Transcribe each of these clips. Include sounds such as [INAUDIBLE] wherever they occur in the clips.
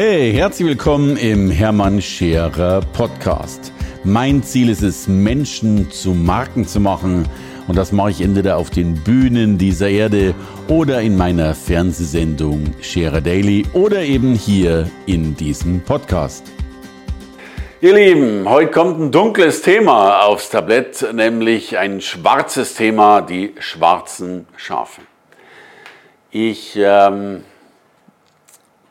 Hey, herzlich willkommen im Hermann Scherer Podcast. Mein Ziel ist es, Menschen zu Marken zu machen. Und das mache ich entweder auf den Bühnen dieser Erde oder in meiner Fernsehsendung Scherer Daily oder eben hier in diesem Podcast. Ihr Lieben, heute kommt ein dunkles Thema aufs Tablett, nämlich ein schwarzes Thema, die schwarzen Schafe. Ich ähm,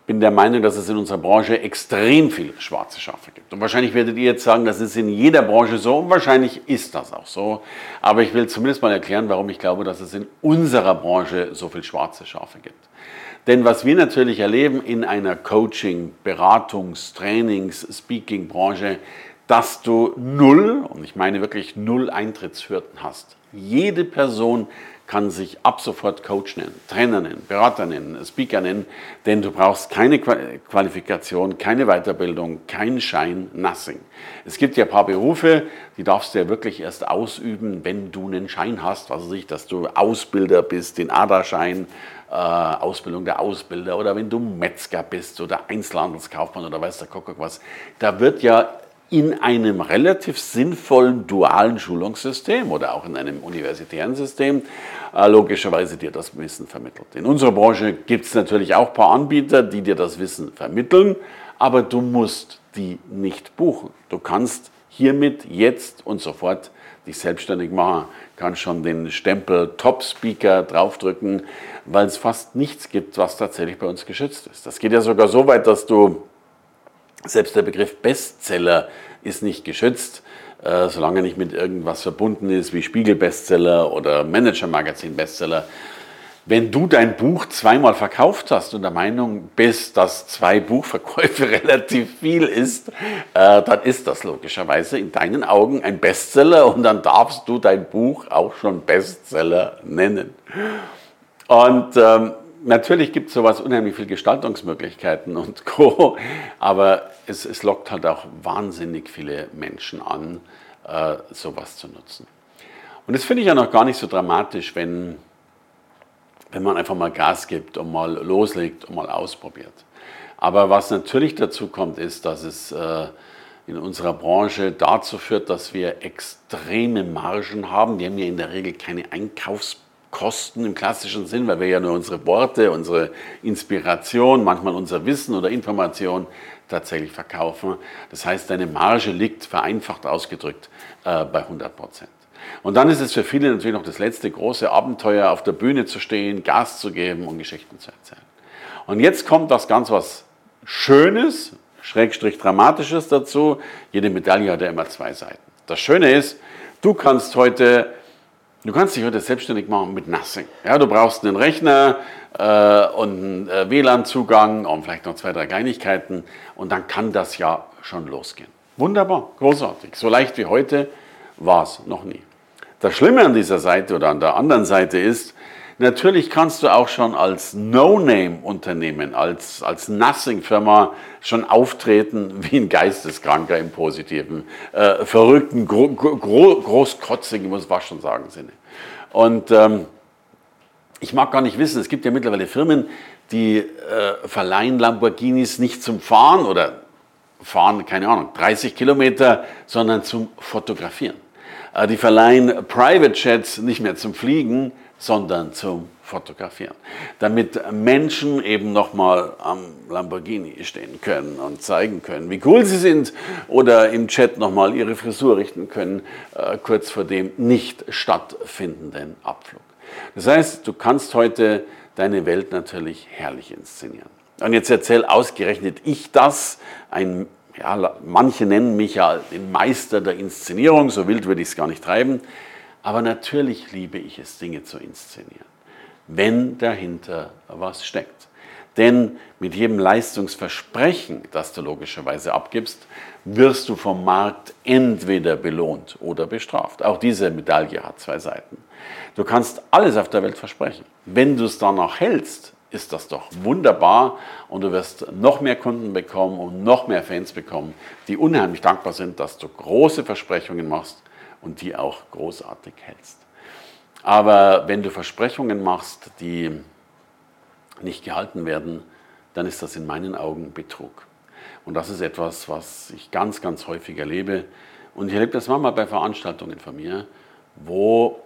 bin der Meinung, dass es in unserer Branche extrem viele schwarze Schafe gibt. Und wahrscheinlich werdet ihr jetzt sagen, das ist in jeder Branche so und wahrscheinlich ist das auch so. Aber ich will zumindest mal erklären, warum ich glaube, dass es in unserer Branche so viele schwarze Schafe gibt. Denn was wir natürlich erleben in einer Coaching, Beratungs-, Trainings-, Speaking-Branche, dass du null, und ich meine wirklich null Eintrittshürden hast. Jede Person kann sich ab sofort Coach nennen, Trainer nennen, Berater nennen, Speaker nennen, denn du brauchst keine Qualifikation, keine Weiterbildung, keinen Schein, nothing. Es gibt ja ein paar Berufe, die darfst du ja wirklich erst ausüben, wenn du einen Schein hast, was weiß ich, dass du Ausbilder bist, den ADA-Schein, äh, Ausbildung der Ausbilder oder wenn du Metzger bist oder Einzelhandelskaufmann oder weiß der Kuckuck was. Da wird ja in einem relativ sinnvollen dualen Schulungssystem oder auch in einem universitären System äh, logischerweise dir das Wissen vermittelt. In unserer Branche gibt es natürlich auch ein paar Anbieter, die dir das Wissen vermitteln, aber du musst die nicht buchen. Du kannst hiermit jetzt und sofort dich selbstständig machen, kannst schon den Stempel Top Speaker draufdrücken, weil es fast nichts gibt, was tatsächlich bei uns geschützt ist. Das geht ja sogar so weit, dass du selbst der Begriff Bestseller ist nicht geschützt, äh, solange er nicht mit irgendwas verbunden ist wie Spiegel-Bestseller oder Manager-Magazin-Bestseller. Wenn du dein Buch zweimal verkauft hast und der Meinung bist, dass zwei Buchverkäufe [LAUGHS] relativ viel ist, äh, dann ist das logischerweise in deinen Augen ein Bestseller und dann darfst du dein Buch auch schon Bestseller nennen. Und ähm, natürlich gibt es sowas unheimlich viele Gestaltungsmöglichkeiten und [LAUGHS] Co. Aber es, es lockt halt auch wahnsinnig viele Menschen an, äh, sowas zu nutzen. Und das finde ich ja noch gar nicht so dramatisch, wenn, wenn man einfach mal Gas gibt und mal loslegt und mal ausprobiert. Aber was natürlich dazu kommt, ist, dass es äh, in unserer Branche dazu führt, dass wir extreme Margen haben. Wir haben ja in der Regel keine Einkaufspreise Kosten im klassischen Sinn, weil wir ja nur unsere Worte, unsere Inspiration, manchmal unser Wissen oder Information tatsächlich verkaufen. Das heißt, deine Marge liegt vereinfacht ausgedrückt äh, bei 100 Prozent. Und dann ist es für viele natürlich noch das letzte große Abenteuer, auf der Bühne zu stehen, Gas zu geben und Geschichten zu erzählen. Und jetzt kommt das ganz was Schönes, Schrägstrich Dramatisches dazu. Jede Medaille hat ja immer zwei Seiten. Das Schöne ist, du kannst heute Du kannst dich heute selbstständig machen mit Nothing. Ja, du brauchst einen Rechner äh, und einen äh, WLAN-Zugang und vielleicht noch zwei, drei Kleinigkeiten und dann kann das ja schon losgehen. Wunderbar, großartig. So leicht wie heute war es noch nie. Das Schlimme an dieser Seite oder an der anderen Seite ist, Natürlich kannst du auch schon als No-Name-Unternehmen, als, als Nothing-Firma schon auftreten [LAUGHS] wie ein Geisteskranker im positiven, äh, verrückten, gro gro großkotzigen, muss ich schon sagen, Sinne. Und ähm, ich mag gar nicht wissen, es gibt ja mittlerweile Firmen, die äh, verleihen Lamborghinis nicht zum Fahren oder fahren, keine Ahnung, 30 Kilometer, sondern zum Fotografieren. Äh, die verleihen Private Jets nicht mehr zum Fliegen, sondern zum Fotografieren. Damit Menschen eben nochmal am Lamborghini stehen können und zeigen können, wie cool sie sind oder im Chat nochmal ihre Frisur richten können, äh, kurz vor dem nicht stattfindenden Abflug. Das heißt, du kannst heute deine Welt natürlich herrlich inszenieren. Und jetzt erzähl ausgerechnet ich das, ein ja, manche nennen mich ja den Meister der Inszenierung, so wild würde ich es gar nicht treiben. Aber natürlich liebe ich es, Dinge zu inszenieren, wenn dahinter was steckt. Denn mit jedem Leistungsversprechen, das du logischerweise abgibst, wirst du vom Markt entweder belohnt oder bestraft. Auch diese Medaille hat zwei Seiten. Du kannst alles auf der Welt versprechen. Wenn du es dann auch hältst, ist das doch wunderbar und du wirst noch mehr Kunden bekommen und noch mehr Fans bekommen, die unheimlich dankbar sind, dass du große Versprechungen machst und die auch großartig hältst. Aber wenn du Versprechungen machst, die nicht gehalten werden, dann ist das in meinen Augen Betrug. Und das ist etwas, was ich ganz, ganz häufig erlebe. Und ich erlebe das manchmal bei Veranstaltungen von mir, wo,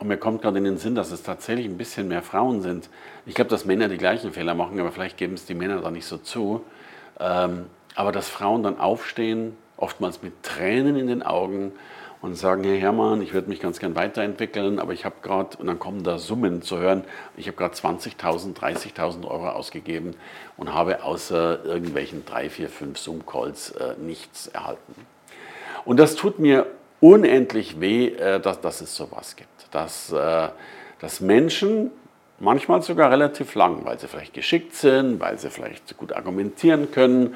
und mir kommt gerade in den Sinn, dass es tatsächlich ein bisschen mehr Frauen sind. Ich glaube, dass Männer die gleichen Fehler machen, aber vielleicht geben es die Männer da nicht so zu. Ähm, aber dass Frauen dann aufstehen, oftmals mit Tränen in den Augen und sagen, Herr Hermann, ich würde mich ganz gern weiterentwickeln, aber ich habe gerade, und dann kommen da Summen zu hören, ich habe gerade 20.000, 30.000 Euro ausgegeben und habe außer irgendwelchen drei, vier, fünf Zoom-Calls äh, nichts erhalten. Und das tut mir unendlich weh, äh, dass, dass es sowas gibt. Dass, äh, dass Menschen, manchmal sogar relativ lang, weil sie vielleicht geschickt sind, weil sie vielleicht gut argumentieren können,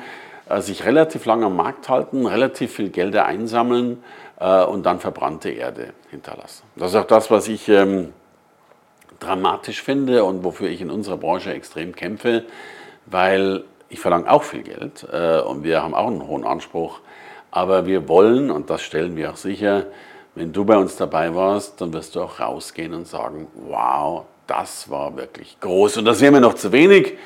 äh, sich relativ lang am Markt halten, relativ viel Gelder einsammeln und dann verbrannte Erde hinterlassen. Das ist auch das, was ich ähm, dramatisch finde und wofür ich in unserer Branche extrem kämpfe, weil ich verlange auch viel Geld und wir haben auch einen hohen Anspruch, aber wir wollen, und das stellen wir auch sicher, wenn du bei uns dabei warst, dann wirst du auch rausgehen und sagen, wow, das war wirklich groß. Und das wäre mir noch zu wenig.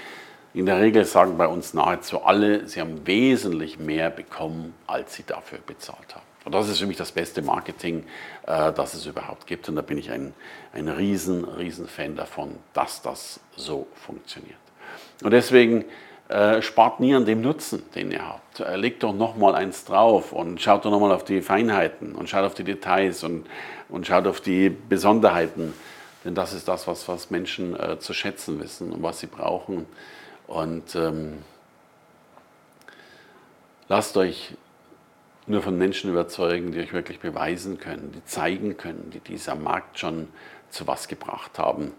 In der Regel sagen bei uns nahezu alle, sie haben wesentlich mehr bekommen, als sie dafür bezahlt haben. Und das ist für mich das beste Marketing, äh, das es überhaupt gibt. Und da bin ich ein, ein riesen, riesen Fan davon, dass das so funktioniert. Und deswegen äh, spart nie an dem Nutzen, den ihr habt. Äh, legt doch nochmal eins drauf und schaut doch nochmal auf die Feinheiten und schaut auf die Details und, und schaut auf die Besonderheiten. Denn das ist das, was, was Menschen äh, zu schätzen wissen und was sie brauchen. Und ähm, lasst euch nur von Menschen überzeugen, die euch wirklich beweisen können, die zeigen können, die dieser Markt schon zu was gebracht haben.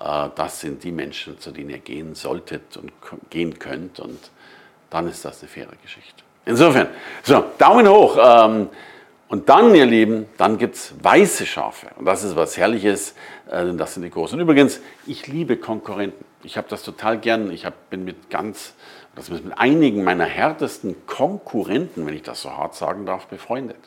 Äh, das sind die Menschen, zu denen ihr gehen solltet und gehen könnt. Und dann ist das eine faire Geschichte. Insofern, so, Daumen hoch. Ähm, und dann, ihr Lieben, dann gibt es weiße Schafe. Und das ist was Herrliches, äh, denn das sind die Großen. Und übrigens, ich liebe Konkurrenten. Ich habe das total gern. Ich hab, bin mit ganz, das ist mit einigen meiner härtesten Konkurrenten, wenn ich das so hart sagen darf, befreundet.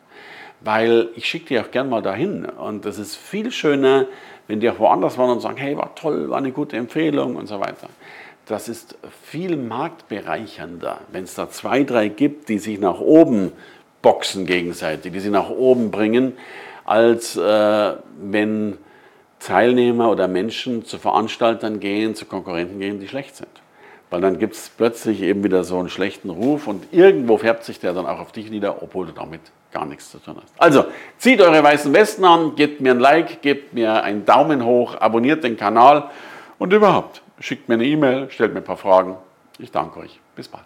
Weil ich schicke die auch gern mal dahin. Und das ist viel schöner, wenn die auch woanders waren und sagen, hey, war toll, war eine gute Empfehlung und so weiter. Das ist viel marktbereichernder, wenn es da zwei, drei gibt, die sich nach oben boxen gegenseitig, die sie nach oben bringen, als äh, wenn Teilnehmer oder Menschen zu Veranstaltern gehen, zu Konkurrenten gehen, die schlecht sind. Weil dann gibt es plötzlich eben wieder so einen schlechten Ruf und irgendwo färbt sich der dann auch auf dich nieder, obwohl du damit gar nichts zu tun hast. Also, zieht eure weißen Westen an, gebt mir ein Like, gebt mir einen Daumen hoch, abonniert den Kanal und überhaupt, schickt mir eine E-Mail, stellt mir ein paar Fragen. Ich danke euch. Bis bald.